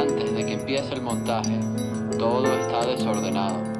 Antes de que empiece el montaje, todo está desordenado.